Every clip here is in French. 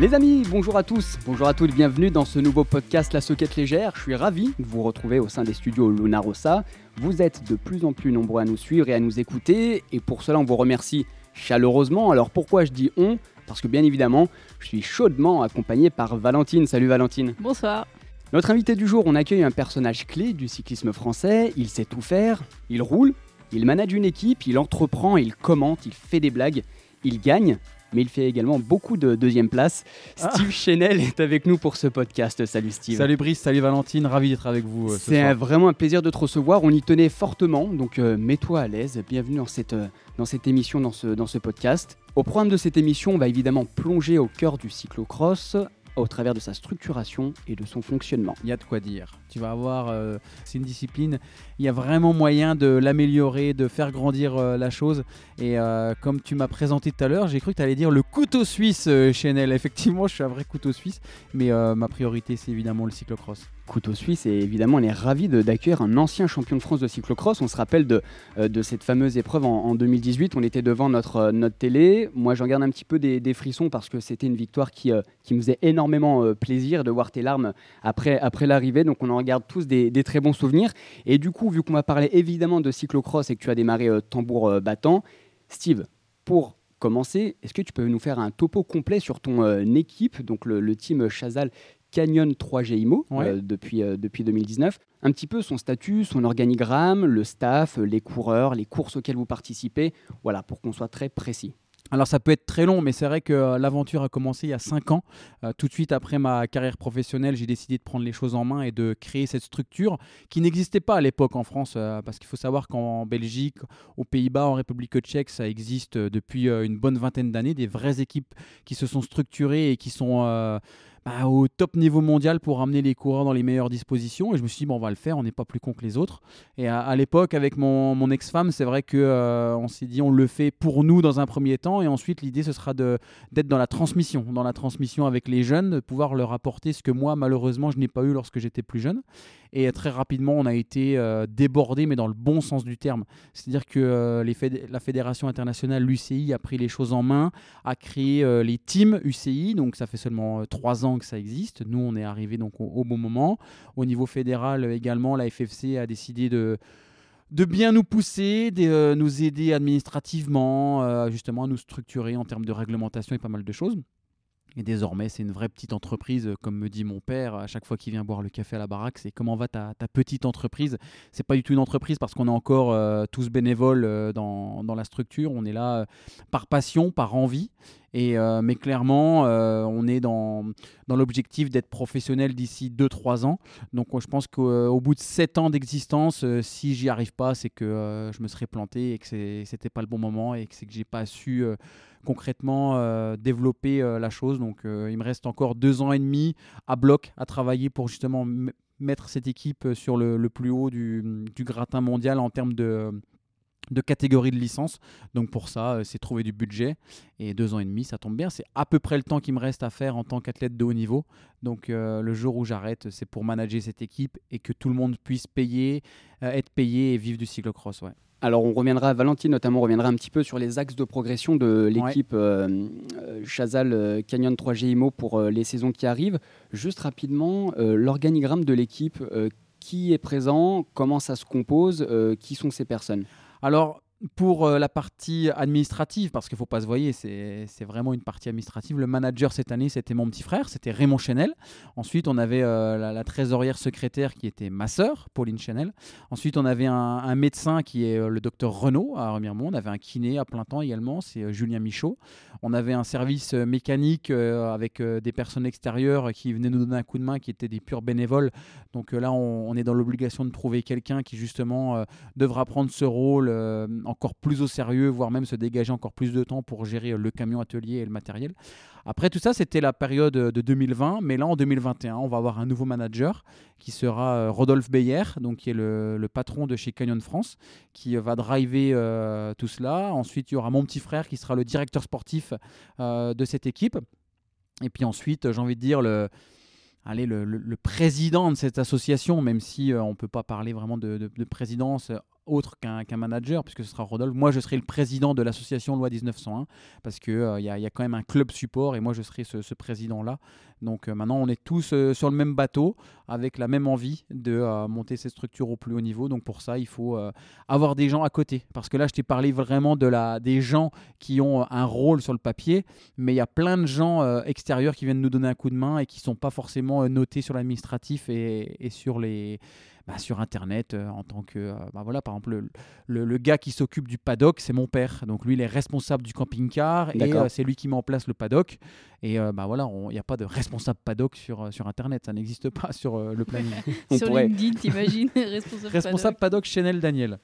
Les amis, bonjour à tous, bonjour à toutes, bienvenue dans ce nouveau podcast La Soquette Légère. Je suis ravi de vous retrouver au sein des studios Luna Rossa. Vous êtes de plus en plus nombreux à nous suivre et à nous écouter, et pour cela on vous remercie chaleureusement. Alors pourquoi je dis on? Parce que bien évidemment, je suis chaudement accompagné par Valentine. Salut Valentine. Bonsoir. Notre invité du jour, on accueille un personnage clé du cyclisme français. Il sait tout faire, il roule, il manage une équipe, il entreprend, il commente, il fait des blagues, il gagne mais il fait également beaucoup de deuxième place. Ah. Steve Chenel est avec nous pour ce podcast. Salut Steve. Salut Brice, salut Valentine, ravi d'être avec vous. Euh, C'est vraiment un plaisir de te recevoir. On y tenait fortement, donc euh, mets-toi à l'aise. Bienvenue dans cette, euh, dans cette émission, dans ce, dans ce podcast. Au programme de cette émission, on va évidemment plonger au cœur du cyclocross au travers de sa structuration et de son fonctionnement. Il y a de quoi dire. Tu vas avoir, euh, c'est une discipline, il y a vraiment moyen de l'améliorer, de faire grandir euh, la chose. Et euh, comme tu m'as présenté tout à l'heure, j'ai cru que tu allais dire le couteau suisse, Chanel. Effectivement, je suis un vrai couteau suisse, mais ma priorité, c'est évidemment le cyclocross couteau suisse et évidemment on est ravi d'accueillir un ancien champion de France de cyclocross. On se rappelle de, euh, de cette fameuse épreuve en, 2018, on était devant notre, euh, notre télé. Moi j'en garde un petit peu des, frissons parce que c'était une victoire qui, euh, qui me faisait énormément plaisir de voir tes larmes après, après l'arrivée. Donc on en regarde tous des, très bons souvenirs. Et du coup, vu qu'on va parler évidemment de cyclocross et que tu as démarré tambour battant, Steve, pour commencer, est-ce que tu peux nous faire un topo complet sur ton équipe, donc le team Chazal Canyon 3 GIMO euh, depuis, euh, depuis 2019. Un petit peu son statut, son organigramme, le staff, les coureurs, les courses auxquelles vous participez, voilà, pour qu'on soit très précis. Alors ça peut être très long, mais c'est vrai que euh, l'aventure a commencé il y a 5 ans. tout de suite après ma carrière professionnelle, j'ai décidé de prendre les choses en main et de créer cette structure qui n'existait pas à l'époque en France, parce qu'il faut savoir qu'en Belgique, aux Pays-Bas, en République tchèque, ça existe depuis une bonne vingtaine d'années, des vraies équipes qui se sont structurées et qui sont bah, au top niveau mondial pour amener les coureurs dans les meilleures dispositions. Et je me suis dit, bon, on va le faire, on n'est pas plus con que les autres. Et à, l'époque, avec mon, ex-femme, c'est vrai qu'on euh, s'est dit, on le fait pour nous dans un premier temps. Et ensuite, l'idée, ce sera d'être dans la transmission, dans la transmission avec les jeunes, de pouvoir leur apporter ce que moi, malheureusement, je n'ai pas eu lorsque j'étais plus jeune. Et très rapidement, on a été euh, débordé, mais dans le bon sens du terme. C'est-à-dire que euh, la Fédération internationale, l'UCI, a pris les choses en main, a créé euh, les teams UCI. Donc ça fait seulement trois ans que ça existe. Nous, on est arrivé donc au, bon moment. Au niveau fédéral également, la FFC a décidé de de bien nous pousser, de nous aider administrativement, justement à nous structurer en termes de réglementation et pas mal de choses. Et désormais, c'est une vraie petite entreprise, euh, comme me dit mon père à chaque fois qu'il vient boire le café à la baraque. C'est comment va ta, petite entreprise? C'est pas du tout une entreprise parce qu'on est encore euh, tous bénévoles euh, dans, dans, la structure. On est là par passion, par envie. Et, mais clairement, on est dans, dans l'objectif d'être professionnel d'ici 2-3 ans. Donc je pense qu'au bout de 7 ans d'existence, si j'y arrive pas, c'est que je me serais planté et que c'était pas le bon moment et que c'est que j'ai pas su concrètement euh, développer euh, la chose. Donc euh, il me reste encore deux ans et demi à bloc à travailler pour justement mettre cette équipe sur le, plus haut du, gratin mondial en termes de, catégorie de licence. Donc pour ça, c'est trouver du budget. Et deux ans et demi, ça tombe bien. C'est à peu près le temps qui me reste à faire en tant qu'athlète de haut niveau. Donc le jour où j'arrête, c'est pour manager cette équipe et que tout le monde puisse payer, être payé et vivre du cyclocross. Ouais. Alors on reviendra, Valentine notamment reviendra un petit peu sur les axes de progression de l'équipe euh, euh, Chazal euh, Canyon 3G IMO pour les saisons qui arrivent. Juste rapidement, l'organigramme de l'équipe, qui est présent, comment ça se compose, qui sont ces personnes? Alors pour euh, la partie administrative, parce qu'il ne faut pas se voir, c'est vraiment une partie administrative. Le manager cette année, c'était mon petit frère, c'était Raymond Chenel. Ensuite, on avait euh, la, trésorière secrétaire qui était ma sœur, Pauline Chenel. Ensuite, on avait un, médecin qui est euh, le docteur Renaud à Remiremont. On avait un kiné à plein temps également, c'est Julien Michaud. On avait un service mécanique avec des personnes extérieures qui venaient nous donner un coup de main, qui étaient des purs bénévoles. Donc là, on, on, est dans l'obligation de trouver quelqu'un qui justement devra prendre ce rôle encore plus au sérieux, voire même se dégager encore plus de temps pour gérer le camion atelier et le matériel. Après tout ça, c'était la période de 2020, mais là en 2021, on va avoir un nouveau manager qui sera euh, Rodolphe Beyer, donc qui est le, patron de chez Canyon France, qui va driver euh, tout cela. Ensuite, il y aura mon petit frère qui sera le directeur sportif euh, de cette équipe. Et puis ensuite, j'ai envie de dire le, allez, le, président de cette association, même si on ne peut pas parler vraiment de, de, présidence autre qu'un manager, puisque ce sera Rodolphe. Moi, je serai le président de l'association Loi 1901, parce qu'il il y, a quand même un club support, et moi, je serai ce, président-là. Donc maintenant, on est tous sur le même bateau, avec la même envie de monter ces structures au plus haut niveau. Donc pour ça, il faut avoir des gens à côté. Parce que là, je t'ai parlé vraiment de la, des gens qui ont un rôle sur le papier, mais il y a plein de gens extérieurs qui viennent nous donner un coup de main et qui ne sont pas forcément notés sur l'administratif et, et sur les bah, sur Internet euh, en tant que. Euh, bah, voilà, par exemple, le, le, gars qui s'occupe du paddock, c'est mon père. Donc lui, il est responsable du camping-car et euh, c'est lui qui met en place le paddock. Et bah voilà, il n'y a pas de responsable paddock sur, sur Internet, ça n'existe pas sur le planning. sur pourrait... LinkedIn, t'imagines Responsable, responsable paddock. Chanel Daniel.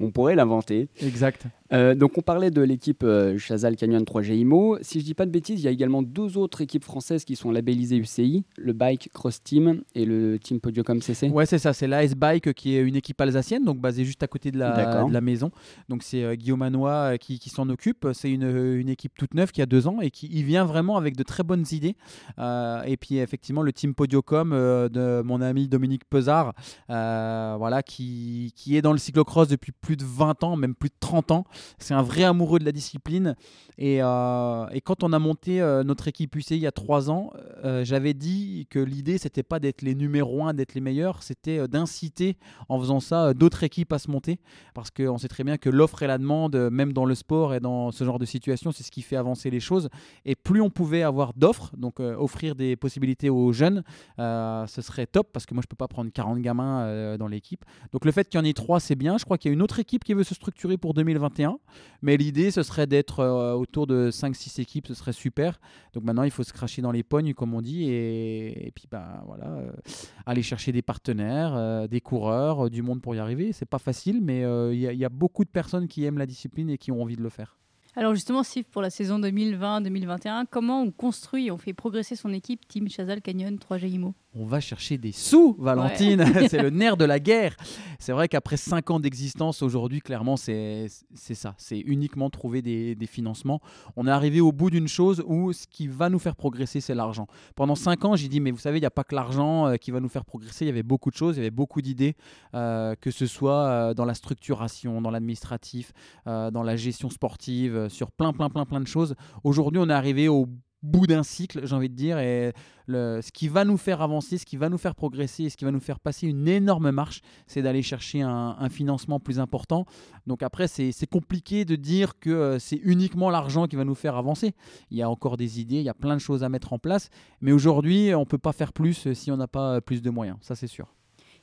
On pourrait l'inventer. Exact. Donc on parlait de l'équipe Chazal Canyon 3G IMO. Si je dis pas de bêtises, il y a également deux autres équipes françaises qui sont labellisées UCI, le Bike Cross Team et le Team Podiocom CC. Ouais, c'est ça c'est l'AS Bike qui est une équipe alsacienne, donc basée juste à côté de la, de la maison. Donc c'est euh, Guillaume Manois euh, qui, qui s'en occupe. C'est une, une, équipe toute neuve qui a deux ans et qui il vient vraiment avec de très bonnes idées. Euh, et puis effectivement le team Podiocom de mon ami Dominique Pesard, voilà, qui, qui, est dans le cyclocross depuis plus de 20 ans, même plus de 30 ans. C'est un vrai amoureux de la discipline. Et, et quand on a monté notre équipe UCI il y a trois ans, j'avais dit que l'idée c'était pas d'être les numéros 1, d'être les meilleurs, c'était d'inciter en faisant ça euh, d'autres équipes à se monter parce qu'on sait très bien que l'offre et la demande, euh, même dans le sport et dans ce genre de situation, c'est ce qui fait avancer les choses. Et plus on pouvait avoir d'offres, donc euh, offrir des possibilités aux jeunes, ce serait top parce que moi je peux pas prendre 40 gamins dans l'équipe. Donc le fait qu'il y en ait trois, c'est bien. Je crois qu'il y a une autre équipe qui veut se structurer pour 2021, mais l'idée ce serait d'être autour de 5-6 équipes, ce serait super. Donc maintenant il faut se cracher dans les pognes comme on dit et, puis bah voilà, aller chercher des partenaires, euh, des coureurs, euh, du monde pour y arriver. C'est pas facile, mais euh, il y, a beaucoup de personnes qui aiment la discipline et qui ont envie de le faire. Alors justement, Steve, pour la saison 2020-2021, comment on construit, on fait progresser son équipe Team Chazal Canyon 3G IMO on va chercher des sous, Valentine. c'est le nerf de la guerre. C'est vrai qu'après 5 ans d'existence, aujourd'hui, clairement, c'est ça. C'est uniquement trouver des, financements. On est arrivé au bout d'une chose où ce qui va nous faire progresser, c'est l'argent. Pendant 5 ans, j'ai dit, mais vous savez, il n'y a pas que l'argent euh, qui va nous faire progresser. Il y avait beaucoup de choses, il y avait beaucoup d'idées, euh, que ce soit euh, dans la structuration, dans l'administratif, dans la gestion sportive, sur plein, plein, plein, plein de choses. Aujourd'hui, on est arrivé au bout d'un cycle, j'ai envie de dire. Et ce qui va nous faire avancer, ce qui va nous faire progresser, ce qui va nous faire passer une énorme marche, c'est d'aller chercher un, financement plus important. Donc après, c'est compliqué de dire que euh, c'est uniquement l'argent qui va nous faire avancer. Il y a encore des idées, il y a plein de choses à mettre en place. Mais aujourd'hui, on ne peut pas faire plus euh, si on n'a pas euh, plus de moyens. Ça, c'est sûr.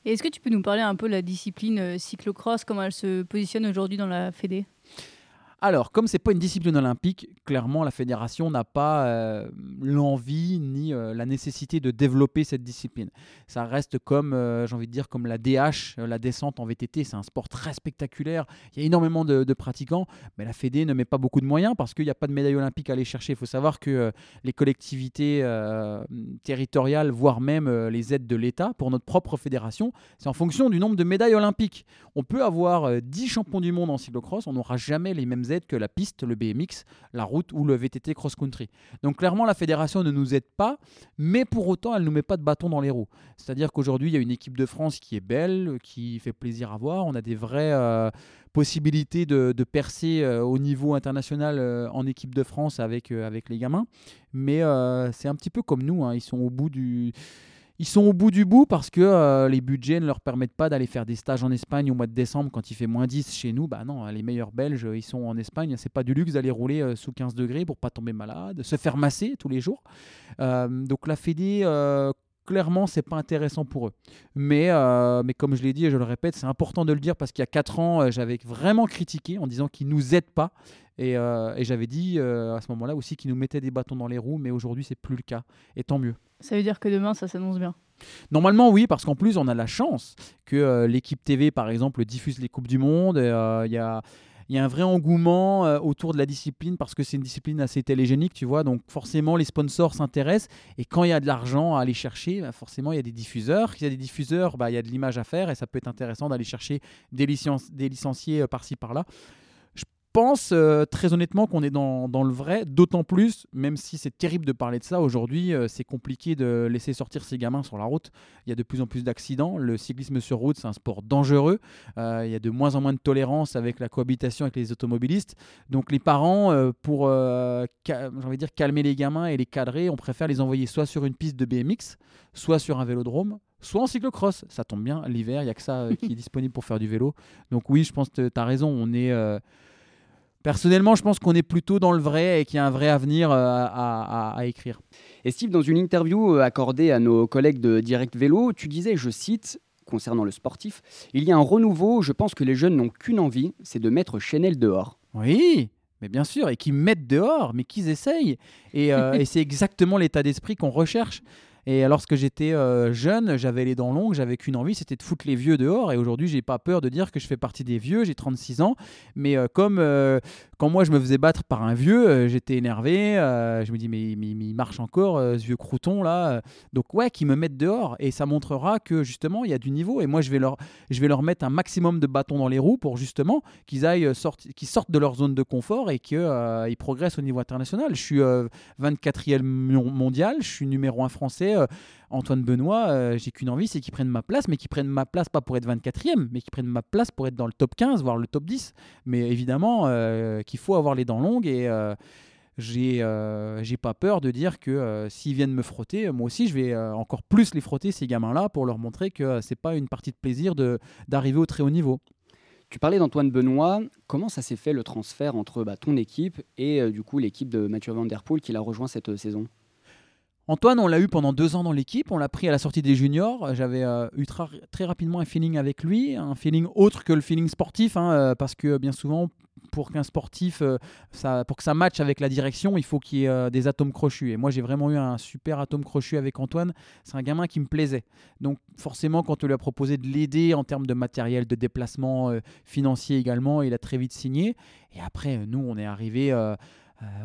Est-ce que tu peux nous parler un peu de la discipline cyclocross, comment elle se positionne aujourd'hui dans la Fédé? Alors, comme c'est pas une discipline olympique, clairement la fédération n'a pas euh, l'envie ni euh, la nécessité de développer cette discipline. Ça reste comme, euh, j'ai envie de dire, comme la DH, la descente en VTT. C'est un sport très spectaculaire. Il y a énormément de, pratiquants, mais la Fédé ne met pas beaucoup de moyens parce qu'il n'y a pas de médaille olympique à aller chercher. Il faut savoir que les collectivités territoriales, voire même les aides de l'État pour notre propre fédération, c'est en fonction du nombre de médailles olympiques. On peut avoir 10 champions du monde en cyclocross, on n'aura jamais les mêmes que la piste, le BMX, la route ou le VTT cross-country. Donc clairement, la fédération ne nous aide pas, mais pour autant, elle ne nous met pas de bâton dans les roues. C'est-à-dire qu'aujourd'hui, il y a une équipe de France qui est belle, qui fait plaisir à voir. On a des vraies euh, possibilités de, percer euh, au niveau international euh, en équipe de France avec, avec les gamins. Mais c'est un petit peu comme nous, hein. ils sont au bout du ils sont au bout du bout parce que euh, les budgets ne leur permettent pas d'aller faire des stages en Espagne au mois de décembre quand il fait moins 10 chez nous. Bah non, les meilleurs Belges, ils sont en Espagne. C'est pas du luxe d'aller rouler euh, sous 15 degrés pour pas tomber malade, se faire masser tous les jours. Euh, donc la Fédé clairement, c'est pas intéressant pour eux. Mais, mais comme je l'ai dit et je le répète, c'est important de le dire parce qu'il y a 4 ans, j'avais vraiment critiqué en disant qu'ils nous aident pas. Et, et j'avais dit à ce moment-là aussi qu'ils nous mettaient des bâtons dans les roues, mais aujourd'hui, c'est plus le cas. Et tant mieux. Ça veut dire que demain, ça s'annonce bien Normalement, oui, parce qu'en plus, on a la chance que euh, l'équipe TV, par exemple, diffuse les Coupes du Monde. Euh, il y a il y a un vrai engouement euh, autour de la discipline parce que c'est une discipline assez télégénique, tu vois. Donc forcément, les sponsors s'intéressent. Et quand il y a de l'argent à aller chercher, bah, forcément, il y a des diffuseurs. S'il y a des diffuseurs, bah, il y a de l'image à faire et ça peut être intéressant d'aller chercher des, des licenciés par-ci, par-là pense euh, très honnêtement qu'on est dans, dans, le vrai, d'autant plus, même si c'est terrible de parler de ça aujourd'hui, euh, c'est compliqué de laisser sortir ces gamins sur la route. Il y a de plus en plus d'accidents. Le cyclisme sur route, c'est un sport dangereux. Euh, il y a de moins en moins de tolérance avec la cohabitation avec les automobilistes. Donc les parents, pour envie dire, calmer les gamins et les cadrer, on préfère les envoyer soit sur une piste de BMX, soit sur un vélodrome, soit en cyclocross. Ça tombe bien, l'hiver, il n'y a que ça qui est disponible pour faire du vélo. Donc oui, je pense que tu as raison, on est... Personnellement, je pense qu'on est plutôt dans le vrai et qu'il y a un vrai avenir euh, à, écrire. Et Steve, dans une interview euh, accordée à nos collègues de Direct Vélo, tu disais, je cite, concernant le sportif, il y a un renouveau, je pense que les jeunes n'ont qu'une envie, c'est de mettre Chanel dehors. Oui, mais bien sûr, et qu'ils mettent dehors, mais qu'ils essayent. Et, euh, et c'est exactement l'état d'esprit qu'on recherche. Et lorsque j'étais euh, jeune, j'avais les dents longues, j'avais qu'une envie, c'était de foutre les vieux dehors. Et aujourd'hui, j'ai pas peur de dire que je fais partie des vieux, j'ai 36 ans. Mais euh, comme euh, quand moi je me faisais battre par un vieux, j'étais énervé. je me dis, mais, il marche encore, ce vieux crouton là. Donc, ouais, qu'ils me mettent dehors. Et ça montrera que justement, il y a du niveau. Et moi, je vais leur, je vais leur mettre un maximum de bâtons dans les roues pour justement qu'ils aillent qu'ils sortent de leur zone de confort et qu'ils progressent au niveau international. Je suis 24e mondial, je suis numéro 1 français euh, Antoine Benoît, euh, j'ai qu'une envie, c'est qu'il prenne ma place, mais qu'il prenne ma place pas pour être 24e, mais qu'il prenne ma place pour être dans le top 15, voire le top 10. Mais évidemment euh, qu'il faut avoir les dents longues et j'ai j'ai pas peur de dire que s'ils viennent me frotter, moi aussi je vais encore plus les frotter ces gamins-là pour leur montrer que c'est pas une partie de plaisir d'arriver au très haut niveau. Tu parlais d'Antoine Benoît. Comment ça s'est fait le transfert entre bah, ton équipe et du coup l'équipe de Mathieu Van Der Poel qui l'a rejoint cette saison? Antoine, on l'a eu pendant deux ans dans l'équipe, on l'a pris à la sortie des juniors. J'avais euh, eu très rapidement un feeling avec lui, un feeling autre que le feeling sportif, hein, euh, parce que bien souvent, pour qu'un sportif, euh, ça, pour que ça matche avec la direction, il faut qu'il y ait des atomes crochus. Et moi, j'ai vraiment eu un super atome crochu avec Antoine. C'est un gamin qui me plaisait. Donc, forcément, quand on lui a proposé de l'aider en termes de matériel, de déplacement financier également, il a très vite signé. Et après, nous, on est arrivé euh,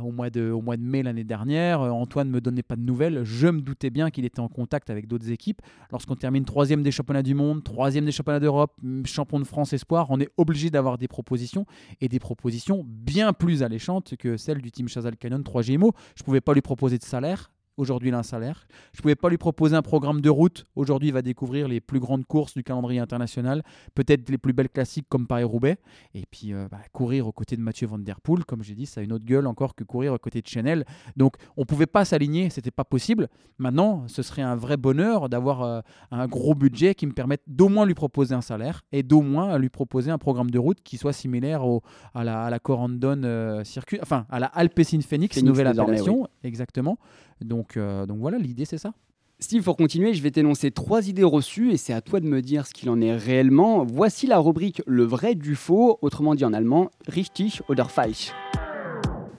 au, mois de, au mois de mai l'année dernière, euh, Antoine ne me donnait pas de nouvelles. Je me doutais bien qu'il était en contact avec d'autres équipes. Lorsqu'on termine troisième des championnats du monde, troisième des championnats d'Europe, champion de France espoir, on est obligé d'avoir des propositions et des propositions bien plus alléchantes que celles du team Chazal Canyon 3 GMO. Je ne pouvais pas lui proposer de salaire, Aujourd'hui, il a un salaire. Je ne pouvais pas lui proposer un programme de route. Aujourd'hui, il va découvrir les plus grandes courses du calendrier international, peut-être les plus belles classiques comme Paris-Roubaix. Et puis, euh, bah, courir aux côtés de Mathieu Van Der Poel, comme j'ai dit, ça a une autre gueule encore que courir aux côtés de Chanel. Donc, on ne pouvait pas s'aligner, c'était pas possible. Maintenant, ce serait un vrai bonheur d'avoir euh, un gros budget qui me permette d'au moins lui proposer un salaire et d'au moins lui proposer un programme de route qui soit similaire au, à la, à la Corandon euh, Circuit, enfin à la Alpecin Phoenix, nouvelle appellation, exactement. Donc, euh, donc voilà, l'idée c'est ça. Steve, pour continuer, je vais t'énoncer trois idées reçues et c'est à toi de me dire ce qu'il en est réellement. Voici la rubrique Le vrai du faux, autrement dit en allemand, richtig oder falsch.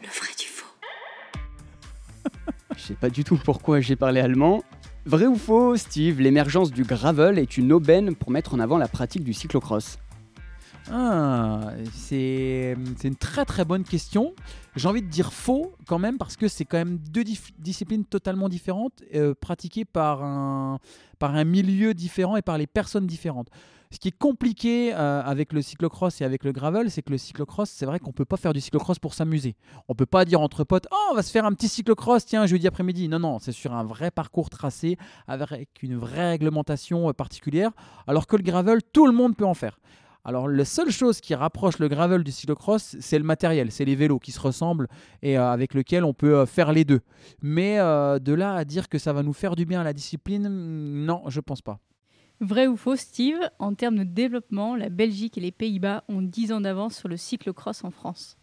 Le vrai du faux. je sais pas du tout pourquoi j'ai parlé allemand. Vrai ou faux, Steve, l'émergence du gravel est une aubaine pour mettre en avant la pratique du cyclocross ah, c'est une très très bonne question. J'ai envie de dire faux quand même parce que c'est quand même deux disciplines totalement différentes euh, pratiquées par un, par un milieu différent et par les personnes différentes. Ce qui est compliqué euh, avec le cyclocross et avec le gravel, c'est que le cyclocross, c'est vrai qu'on peut pas faire du cyclocross pour s'amuser. On peut pas dire entre potes, oh, on va se faire un petit cyclocross, tiens, jeudi après-midi. Non, non, c'est sur un vrai parcours tracé avec une vraie réglementation euh, particulière. Alors que le gravel, tout le monde peut en faire. Alors, la seule chose qui rapproche le gravel du cyclocross, c'est le matériel, c'est les vélos qui se ressemblent et euh, avec lesquels on peut euh, faire les deux. Mais euh, de là à dire que ça va nous faire du bien à la discipline, non, je pense pas. Vrai ou faux, Steve En termes de développement, la Belgique et les Pays-Bas ont 10 ans d'avance sur le cyclocross en France.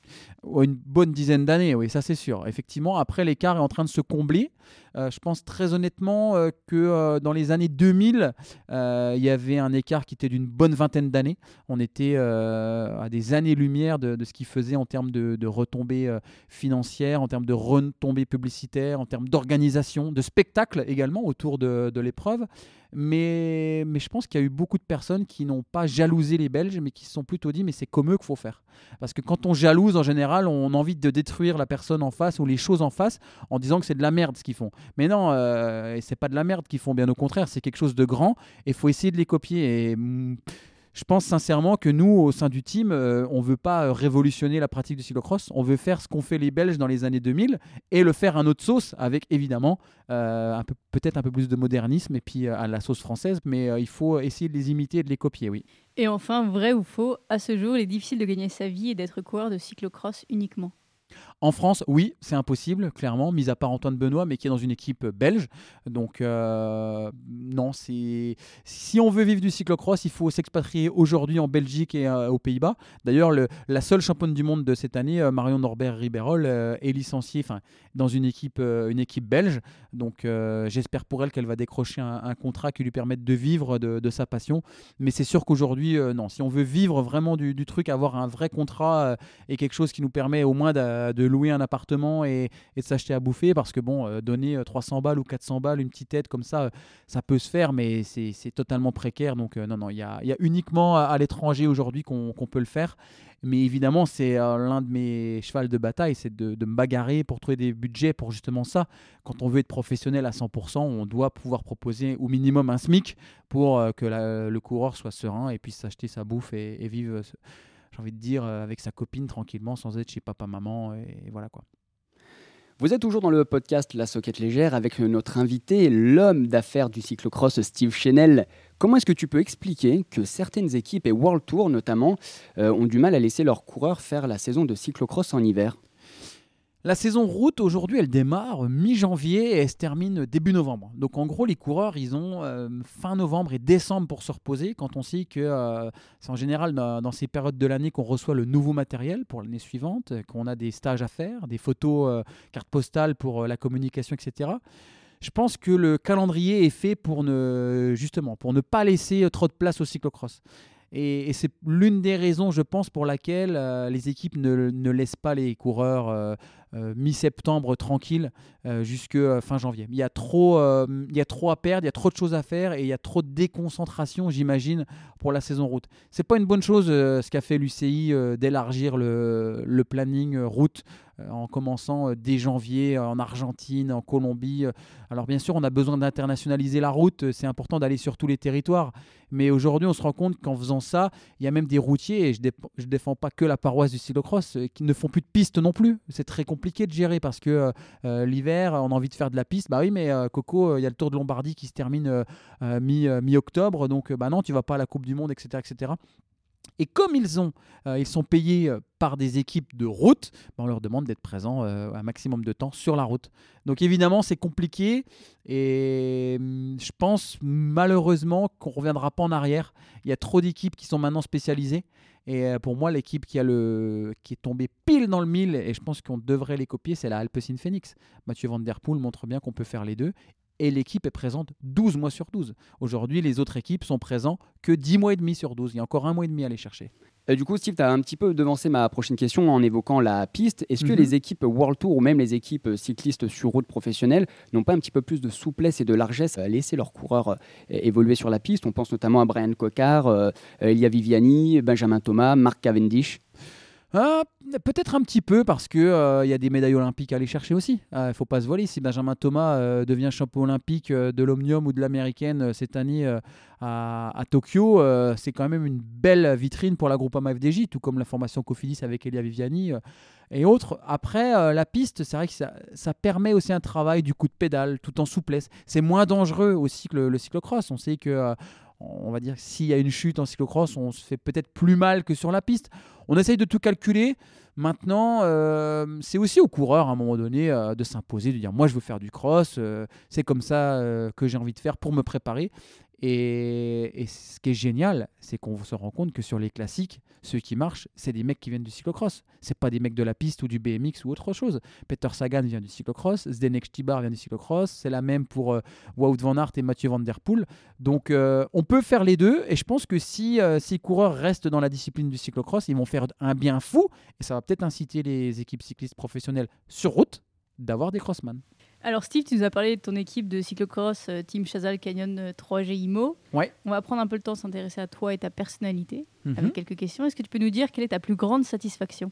Une bonne dizaine d'années, oui, ça c'est sûr. Effectivement, après l'écart est en train de se combler. Euh, je pense très honnêtement euh, que euh, dans les années 2000, il y avait un écart qui était d'une bonne vingtaine d'années. On était à des années-lumière de, ce qu'il faisait en termes de, retombées financières, en termes de retombées publicitaires, en termes d'organisation, de spectacle également autour de, de l'épreuve. Mais, mais je pense qu'il y a eu beaucoup de personnes qui n'ont pas jalousé les Belges, mais qui se sont plutôt dit mais c'est comme eux qu'il faut faire. Parce que quand on jalouse, en général, on a envie de détruire la personne en face ou les choses en face en disant que c'est de la merde ce qu'ils font. Mais non, euh, c'est pas de la merde qu'ils font, bien au contraire, c'est quelque chose de grand et il faut essayer de les copier. Et mm, je pense sincèrement que nous, au sein du team, euh, on ne veut pas euh, révolutionner la pratique du cyclocross. On veut faire ce qu'ont fait les Belges dans les années 2000 et le faire à notre sauce, avec évidemment euh, peut-être un peu plus de modernisme et puis à la sauce française, mais il faut essayer de les imiter et de les copier, oui. Et enfin, vrai ou faux, à ce jour, il est difficile de gagner sa vie et d'être coureur de cyclocross uniquement? En France, oui, c'est impossible, clairement, mis à part Antoine Benoît, mais qui est dans une équipe belge. Donc, euh, non, c'est si on veut vivre du cyclocross, il faut s'expatrier aujourd'hui en Belgique et euh, aux Pays-Bas. D'ailleurs, la seule championne du monde de cette année, euh, Marion Norbert Riberol, est licenciée dans une équipe, une équipe belge. Donc, j'espère pour elle qu'elle va décrocher un, contrat qui lui permette de vivre de, sa passion. Mais c'est sûr qu'aujourd'hui, non, si on veut vivre vraiment du, truc, avoir un vrai contrat et quelque chose qui nous permet au moins de louer un appartement et, de s'acheter à bouffer parce que bon, euh, donner 300 euh, balles ou 400 balles, une petite aide comme ça, euh, ça peut se faire, mais c'est totalement précaire. Donc non, non, il y a, uniquement à, l'étranger aujourd'hui qu'on peut le faire. Mais évidemment, c'est l'un de mes chevals de bataille, c'est de, me bagarrer pour trouver des budgets pour justement ça. Quand on veut être professionnel à 100%, on doit pouvoir proposer au minimum un SMIC pour que le coureur soit serein et puisse s'acheter sa bouffe et, et vivre j'ai envie de dire, euh, avec sa copine tranquillement, sans être chez papa-maman. Et, voilà quoi. Vous êtes toujours dans le podcast La Soquette Légère avec notre invité, l'homme d'affaires du cyclocross, Steve Chenel. Comment est-ce que tu peux expliquer que certaines équipes, et World Tour notamment, euh, ont du mal à laisser leurs coureurs faire la saison de cyclocross en hiver? La saison route, aujourd'hui, elle démarre mi-janvier et elle se termine début novembre. Donc en gros, les coureurs, ils ont euh, fin novembre et décembre pour se reposer, quand on sait que euh, c'est en général dans, ces périodes de l'année qu'on reçoit le nouveau matériel pour l'année suivante, qu'on a des stages à faire, des photos, euh, cartes postales pour la communication, etc. Je pense que le calendrier est fait pour ne, justement, pour ne pas laisser trop de place au cyclocross. Et, c'est l'une des raisons, je pense, pour laquelle les équipes ne, ne, laissent pas les coureurs mi-septembre tranquille euh, jusque euh, fin janvier. Il y, a trop, il y a trop à perdre, il y a trop de choses à faire et il y a trop de déconcentration, j'imagine, pour la saison route. C'est pas une bonne chose ce qu'a fait l'UCI d'élargir le, le, planning route en commençant dès janvier en Argentine, en Colombie. Alors bien sûr, on a besoin d'internationaliser la route, c'est important d'aller sur tous les territoires, mais aujourd'hui on se rend compte qu'en faisant ça, il y a même des routiers, et je ne défends pas que la paroisse du cyclocross, qui ne font plus de pistes non plus. C'est très compliqué compliqué de gérer parce que euh, euh, l'hiver, on a envie de faire de la piste. Bah oui, mais euh, Coco, il y a le Tour de Lombardie qui se termine mi-octobre, donc bah non, tu vas pas à la Coupe du Monde, etc. etc. Et comme ils, ont, ils sont payés par des équipes de route, bah, on leur demande d'être présents un maximum de temps sur la route. Donc évidemment, c'est compliqué et hum, je pense malheureusement qu'on ne reviendra pas en arrière. Il y a trop d'équipes qui sont maintenant spécialisées et euh, pour moi, l'équipe qui, a le, qui est tombée pile dans le mille, et je pense qu'on devrait les copier, c'est la Alpecin Phoenix. Mathieu Van Der Poel montre bien qu'on peut faire les deux. Et l'équipe est présente 12 mois sur 12. Aujourd'hui, les autres équipes sont présentes que 10 mois et demi sur 12. Il y a encore un mois et demi à aller chercher. Euh, du coup, Steve, tu as un petit peu devancé ma prochaine question en évoquant la piste. Est-ce que mhm. les équipes World Tour ou même les équipes cyclistes sur route professionnelles n'ont pas un petit peu plus de souplesse et de largesse à laisser leurs coureurs euh, évoluer sur la piste? On pense notamment à Brian Cocard, euh, Elia Viviani, Benjamin Thomas, Marc Cavendish. Ah, peut-être un petit peu parce qu'il il y a des médailles olympiques à aller chercher aussi. Il ne faut pas se voiler. Si Benjamin Thomas devient champion olympique de l'Omnium ou de l'américaine cette année à, Tokyo, c'est quand même une belle vitrine pour la groupe FDJ, tout comme la formation Cofidis avec Elia Viviani et autres. Après, la piste, c'est vrai que ça, permet aussi un travail du coup de pédale tout en souplesse. C'est moins dangereux aussi que le, le cyclocross. On sait que on va dire s'il y a une chute en cyclocross, on se fait peut-être plus mal que sur la piste. On essaye de tout calculer. Maintenant, euh, c'est aussi au coureur à un moment donné euh, de s'imposer, de dire moi je veux faire du cross, euh, c'est comme ça que j'ai envie de faire pour me préparer. Et, ce qui est génial, c'est qu'on se rend compte que sur les classiques, ceux qui marchent, c'est des mecs qui viennent du cyclocross. C'est pas des mecs de la piste ou du BMX ou autre chose. Peter Sagan vient du cyclocross, Zdenek Stibar vient du cyclocross, c'est la même pour euh, Wout van Aert et Mathieu van der Poel. Donc euh, on peut faire les deux et je pense que si euh, ces coureurs restent dans la discipline du cyclocross, ils vont faire un bien fou et ça va peut-être inciter les équipes cyclistes professionnelles sur route d'avoir des crossman. Alors Steve, tu nous as parlé de ton équipe de cyclocross euh, Team Chazal Canyon 3G euh, IMO. Ouais. On va prendre un peu le temps de s'intéresser à toi et ta personnalité mhm. avec quelques questions. Est-ce que tu peux nous dire quelle est ta plus grande satisfaction?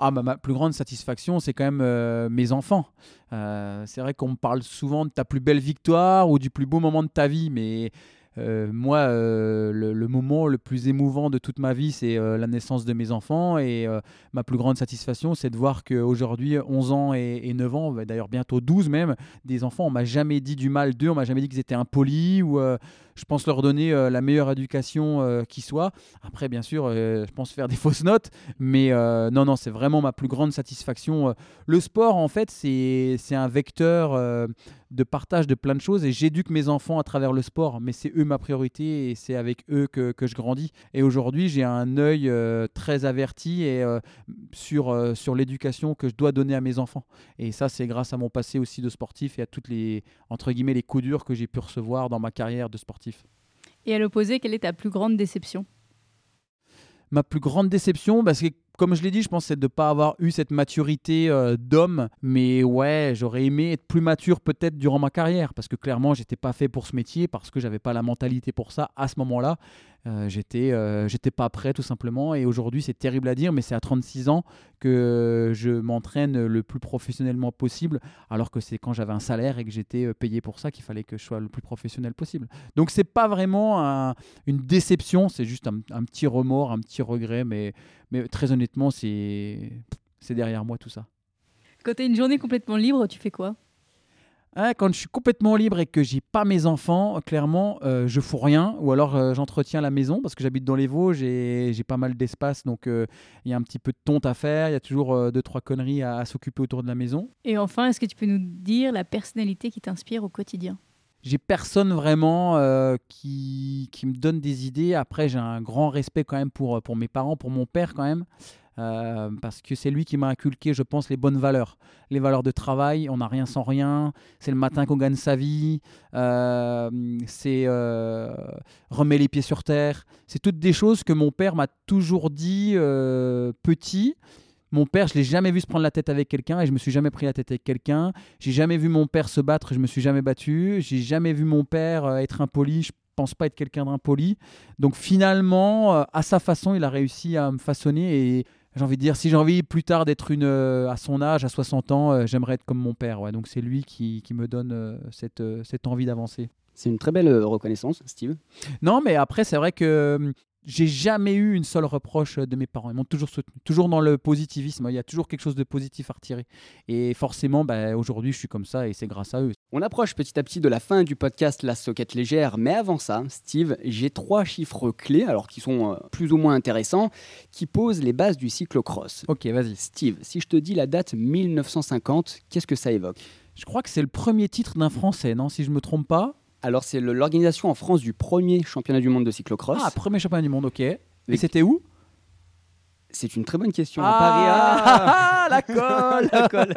Ah, bah, ma plus grande satisfaction, c'est quand même euh, mes enfants. c'est vrai qu'on me parle souvent de ta plus belle victoire ou du plus beau moment de ta vie, mais moi, le, moment le plus émouvant de toute ma vie, c'est la naissance de mes enfants. Et ma plus grande satisfaction, c'est de voir qu'aujourd'hui, 11 ans et, 9 ans, bah, d'ailleurs bientôt 12 même, des enfants, on m'a jamais dit du mal d'eux, on m'a jamais dit qu'ils étaient impolis ou je pense leur donner la meilleure éducation qui soit. Après, bien sûr, je pense faire des fausses notes, mais non, non, c'est vraiment ma plus grande satisfaction. Le sport, en fait, c'est un vecteur de partage de plein de choses et j'éduque mes enfants à travers le sport, mais c'est eux ma priorité et c'est avec eux que, je grandis. Et aujourd'hui, j'ai un œil euh, très averti et, euh, sur, euh, sur l'éducation que je dois donner à mes enfants. Et ça, c'est grâce à mon passé aussi de sportif et à toutes les, entre guillemets, les coups durs que j'ai pu recevoir dans ma carrière de sportif. Et à l'opposé, quelle est ta plus grande déception? Ma plus grande déception, parce que comme je l'ai dit, je pense c'est de ne pas avoir eu cette maturité euh, d'homme. Mais ouais, j'aurais aimé être plus mature peut-être durant ma carrière parce que clairement, j'étais pas fait pour ce métier parce que j'avais pas la mentalité pour ça à ce moment-là. Euh, j'étais euh, j'étais pas prêt tout simplement. Et aujourd'hui c'est terrible à dire mais c'est à 36 ans que je m'entraîne le plus professionnellement possible alors que c'est quand j'avais un salaire et que j'étais payé pour ça qu'il fallait que je sois le plus professionnel possible. Donc c'est pas vraiment une déception c'est juste un, petit remords un petit regret mais, mais très honnêtement c'est derrière moi tout ça. Quand tu as une journée complètement libre tu fais quoi? Hein, quand je suis complètement libre et que j'ai pas mes enfants, clairement, euh, je fous rien. Ou alors euh, j'entretiens la maison parce que j'habite dans les Vosges et j'ai pas mal d'espace. Donc euh, il y a un petit peu de tonte à faire. Il y a toujours deux, trois conneries à, s'occuper autour de la maison. Et enfin, est-ce que tu peux nous dire la personnalité qui t'inspire au quotidien? J'ai personne vraiment qui, qui, me donne des idées. Après, j'ai un grand respect quand même pour, pour mes parents, pour mon père quand même. Euh, parce que c'est lui qui m'a inculqué, je pense, les bonnes valeurs. Les valeurs de travail, on n'a rien sans rien, c'est le matin qu'on gagne sa vie, euh, c'est euh, remet les pieds sur terre. C'est toutes des choses que mon père m'a toujours dit petit. Mon père, je l'ai jamais vu se prendre la tête avec quelqu'un et je me suis jamais pris la tête avec quelqu'un. J'ai jamais vu mon père se battre, je me suis jamais battu. J'ai jamais vu mon père être impoli. Je pense pas être quelqu'un d'impoli. Donc finalement, à sa façon, il a réussi à me façonner et j'ai envie de dire, si j'ai envie plus tard d'être une euh, à son âge, à 60 ans, euh, j'aimerais être comme mon père. Ouais. Donc c'est lui qui, qui, me donne euh, cette, cette envie d'avancer. C'est une très belle reconnaissance, Steve. Non, mais après, c'est vrai que j'ai jamais eu une seule reproche de mes parents. Ils m'ont toujours soutenu, toujours dans le positivisme. Il y a toujours quelque chose de positif à retirer. Et forcément, bah, aujourd'hui, je suis comme ça et c'est grâce à eux. On approche petit à petit de la fin du podcast La Soquette Légère. Mais avant ça, Steve, j'ai trois chiffres clés, alors qui sont euh, plus ou moins intéressants, qui posent les bases du cyclocross. Ok, vas-y. Steve, si je te dis la date 1950, qu'est-ce que ça évoque? Je crois que c'est le premier titre d'un Français, non Si je me trompe pas? Alors, c'est l'organisation en France du premier championnat du monde de cyclocross. Ah, premier championnat du monde, ok. Et c'était où? C'est une très bonne question. Ah, la colle, la colle.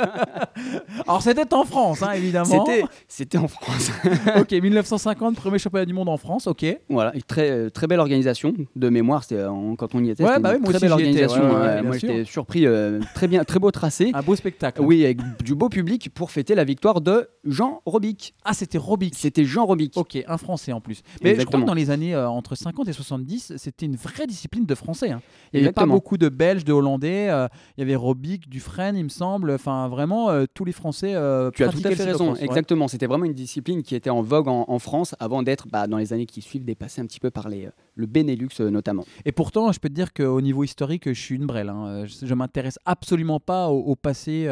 Alors c'était en France, hein, évidemment. C'était en France. ok, 1950, premier championnat du monde en France, ok. Voilà, très, euh, très belle organisation. De mémoire, c'était euh, quand on y était. Ouais, bah une moi très belle organisation. moi j'étais surpris, euh, très bien, très beau tracé. Un beau spectacle. Oui, avec du beau public pour fêter la victoire de Jean Robic. Ah, c'était Robic. C'était Jean Robic. Ok, un Français en plus. Mais je crois que dans les années entre 50 et 70, c'était une vraie discipline de Français. Hein. Il n'y avait pas beaucoup de Belges de Hollandais. Euh, il y avait Robic, Dufresne, il me semble. Enfin, vraiment, euh, tous les Français. Euh, tu as tout à fait raison. Exactement. C'était vraiment une discipline qui était en vogue en, France avant d'être, bah, dans les années qui suivent, dépassée un petit peu par les, le Benelux notamment. Et pourtant, je peux te dire qu'au niveau historique, je suis une brêle. Hein. Je, ne m'intéresse absolument pas au, passé,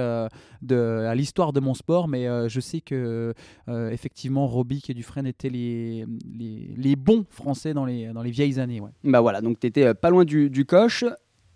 de, à l'histoire de mon sport, mais je sais que effectivement, Robic et Dufresne étaient les, les, les, bons Français dans les, dans les vieilles années. Ouais. Bah voilà, donc tu étais pas loin du, du coche.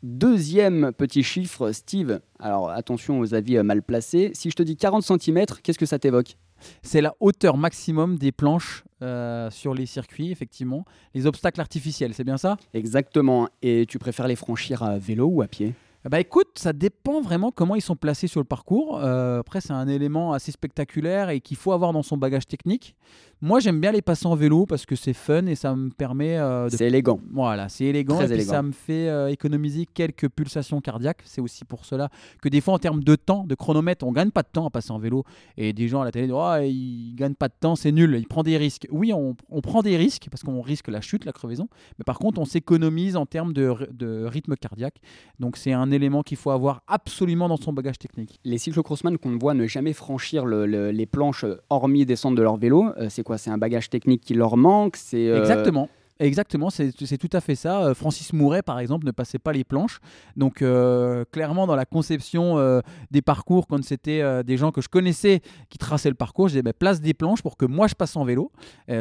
Deuxième petit chiffre, Steve. Alors attention aux avis euh, mal placés. Si je te dis 40 cm, qu'est-ce que ça t'évoque? C'est la hauteur maximum des planches euh, sur les circuits, effectivement. Les obstacles artificiels, c'est bien ça? Exactement. Et tu préfères les franchir à vélo ou à pied? Bah écoute, ça dépend vraiment comment ils sont placés sur le parcours. Euh, après, c'est un élément assez spectaculaire et qu'il faut avoir dans son bagage technique. Moi, j'aime bien les passer en vélo parce que c'est fun et ça me permet. Euh, c'est élégant. Voilà, c'est élégant et ça me fait euh, économiser quelques pulsations cardiaques. C'est aussi pour cela que des fois, en termes de temps, de chronomètre, on gagne pas de temps à passer en vélo. Et des gens à la télé disent oh, il gagne pas de temps, c'est nul, il prend des risques. Oui, on, prend des risques parce qu'on risque la chute, la crevaison. Mais par contre, on s'économise en termes de, de rythme cardiaque. Donc, c'est un élément qu'il faut avoir absolument dans son bagage technique. Les cyclocrossman qu'on voit ne jamais franchir les planches hormis descendre de leur vélo, c'est quoi? C'est un bagage technique qui leur manque C'est Exactement. Exactement, c'est tout à fait ça. Euh, Francis Mouret, par exemple, ne passait pas les planches. Donc, euh, clairement, dans la conception euh, des parcours, quand c'était des gens que je connaissais qui traçaient le parcours, je disais bah, place des planches pour que moi je passe en vélo.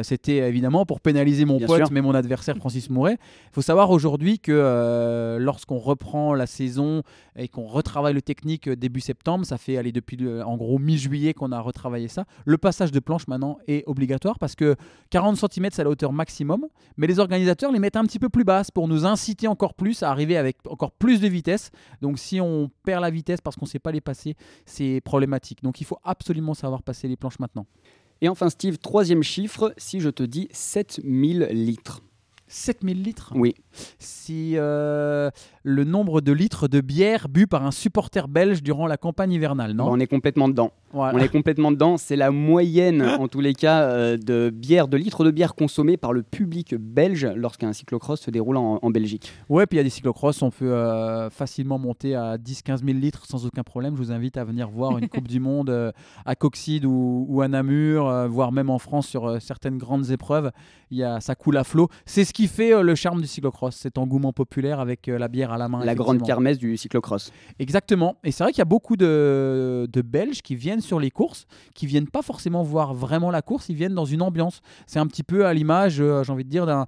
c'était évidemment pour pénaliser mon pote, mais mon adversaire Francis Mouret. Il faut savoir aujourd'hui que lorsqu'on reprend la saison et qu'on retravaille le technique début septembre, ça fait aller depuis en gros mi-juillet qu'on a retravaillé ça. Le passage de planche maintenant est obligatoire parce que 40 cm c'est la hauteur maximum, mais les organisateurs les mettent un petit peu plus basses pour nous inciter encore plus à arriver avec encore plus de vitesse. Donc si on perd la vitesse parce qu'on ne sait pas les passer, c'est problématique. Donc il faut absolument savoir passer les planches maintenant. Et enfin Steve, troisième chiffre, si je te dis 7000 litres. 7000 litres? Oui. Si euh, le nombre de litres de bière bu par un supporter belge durant la campagne hivernale, non? On est complètement dedans. On est complètement dedans. C'est la moyenne, en tous les cas, euh, de bière, de litres de bière consommés par le public belge lorsqu'un cyclocross se déroule en, Belgique. Ouais, puis il y a des cyclocross, on peut euh, facilement monter à 10-15 000 litres sans aucun problème. Je vous invite à venir voir une Coupe du Monde à Coxide ou, à Namur, voire même en France sur certaines grandes épreuves. Il y a, ça coule à flot. C'est ce qui fait le charme du cyclocross, cet engouement populaire avec la bière à la main. La grande kermesse du cyclocross. Exactement. Et c'est vrai qu'il y a beaucoup de, Belges qui viennent sur les courses, qui viennent pas forcément voir vraiment la course, ils viennent dans une ambiance. C'est un petit peu à l'image, euh, j'ai envie de dire, d'un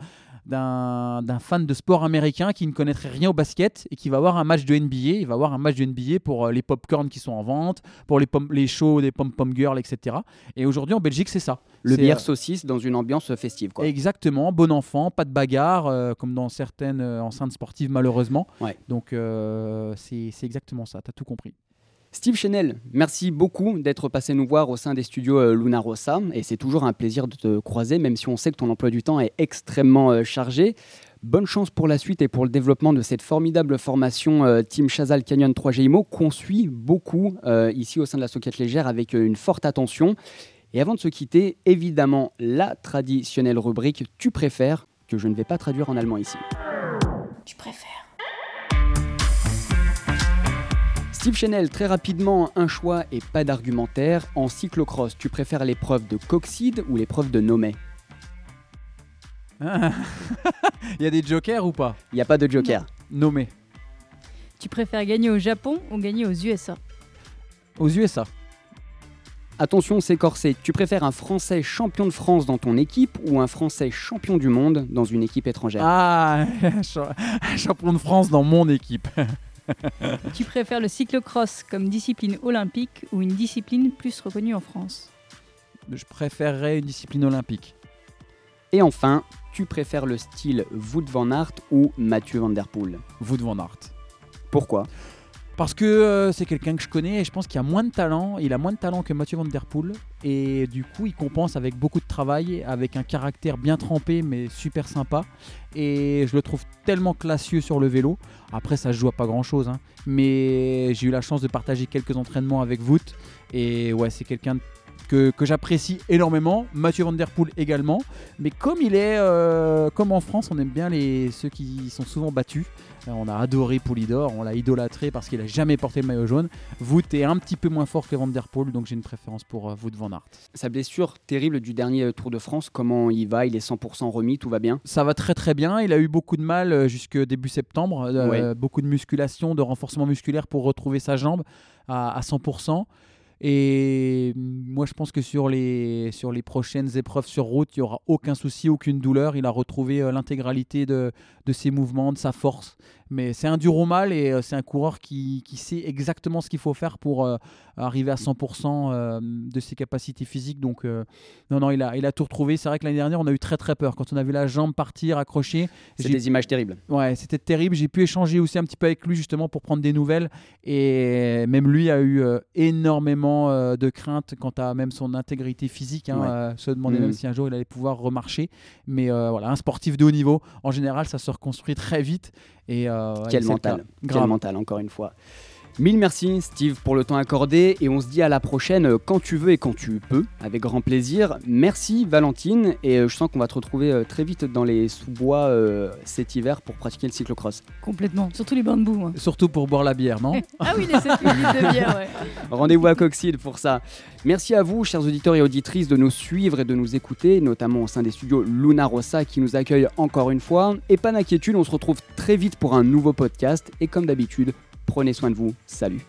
d'un fan de sport américain qui ne connaîtrait rien au basket et qui va voir un match de NBA. Il va voir un match de NBA pour euh, les pop-corn qui sont en vente, pour les, les shows des pom-pom girls, etc. Et aujourd'hui en Belgique, c'est ça. Le bière euh, saucisse dans une ambiance festive. Quoi. Exactement, bon enfant, pas de bagarre, euh, comme dans certaines enceintes sportives malheureusement. Donc c'est exactement ça, tu as tout compris. Steve Chenel, merci beaucoup d'être passé nous voir au sein des studios euh, Luna Rossa. Et c'est toujours un plaisir de te croiser, même si on sait que ton emploi du temps est extrêmement euh, chargé. Bonne chance pour la suite et pour le développement de cette formidable formation euh, Team Chazal Canyon 3 GIMO qu'on suit beaucoup ici au sein de la Socket Légère avec une forte attention. Et avant de se quitter, évidemment, la traditionnelle rubrique Tu préfères, que je ne vais pas traduire en allemand ici. Tu préfères Steve Chanel, très rapidement, un choix et pas d'argumentaire. En cyclocross, tu préfères l'épreuve de Coxide ou l'épreuve de Nomé? Il y a des jokers ou pas? Il n'y a pas de joker. Nomé. Tu préfères gagner au Japon ou gagner aux USA Aux USA. Attention, c'est corsé. Tu préfères un Français champion de France dans ton équipe ou un Français champion du monde dans une équipe étrangère? Ah, champion de France dans mon équipe. tu préfères le cyclocross comme discipline olympique ou une discipline plus reconnue en France? Je préférerais une discipline olympique. Et enfin, tu préfères le style Wout van Aert ou Mathieu van der Poel? Wout van Aert. Pourquoi? Parce que euh, c'est quelqu'un que je connais et je pense qu'il a moins de talent. Il a moins de talent que Mathieu Van Der Poel. Et du coup, il compense avec beaucoup de travail, avec un caractère bien trempé mais super sympa. Et je le trouve tellement classieux sur le vélo. Après, ça se joue à pas grand chose. Hein. Mais j'ai eu la chance de partager quelques entraînements avec Vout. Et ouais, c'est quelqu'un de que, j'apprécie énormément. Mathieu Van Der Poel également. Mais comme il est, euh, comme en France, on aime bien les, ceux qui sont souvent battus. Euh, on a adoré Poulidor, on l'a idolâtré parce qu'il a jamais porté le maillot jaune. Wout est un petit peu moins fort que Van Der Poel, donc j'ai une préférence pour euh, Wout Van Aert. Sa blessure terrible du dernier Tour de France, comment il va? Il est 100% remis, tout va bien? Ça va très très bien. Il a eu beaucoup de mal jusque début septembre, beaucoup de musculation, de renforcement musculaire pour retrouver sa jambe à, à 100%. Et moi, je pense que sur les, sur les prochaines épreuves sur route, il n'y aura aucun souci, aucune douleur. Il a retrouvé euh, l'intégralité de, de, ses mouvements, de sa force. Mais c'est un dur au mal et euh, c'est un coureur qui, qui, sait exactement ce qu'il faut faire pour euh, arriver à 100% de ses capacités physiques. Donc, non, non, il a, il a tout retrouvé. C'est vrai que l'année dernière, on a eu très très peur. Quand on a vu la jambe partir, accrocher. C'est des images terribles. Ouais, c'était terrible. J'ai pu échanger aussi un petit peu avec lui justement pour prendre des nouvelles. Et même lui a eu énormément euh, de crainte quant à même son intégrité physique. Hein, euh, se demander même mm. si un jour il allait pouvoir remarcher. Mais euh, voilà, un sportif de haut niveau, en général, ça se reconstruit très vite. Et, Quel mental. Quel mental, encore une fois. Mille merci Steve pour le temps accordé et on se dit à la prochaine euh, quand tu veux et quand tu peux, avec grand plaisir. Merci Valentine et euh, je sens qu'on va te retrouver euh, très vite dans les sous-bois cet hiver pour pratiquer le cyclocross. Complètement, surtout les bains de boue. Surtout pour boire la bière, non Ah oui, les 7 de bière, ouais. Rendez-vous à Coxide pour ça. Merci à vous, chers auditeurs et auditrices, de nous suivre et de nous écouter, notamment au sein des studios Luna Rossa qui nous accueillent encore une fois. Et pas d'inquiétude, on se retrouve très vite pour un nouveau podcast et comme d'habitude, Prenez soin de vous. Salut.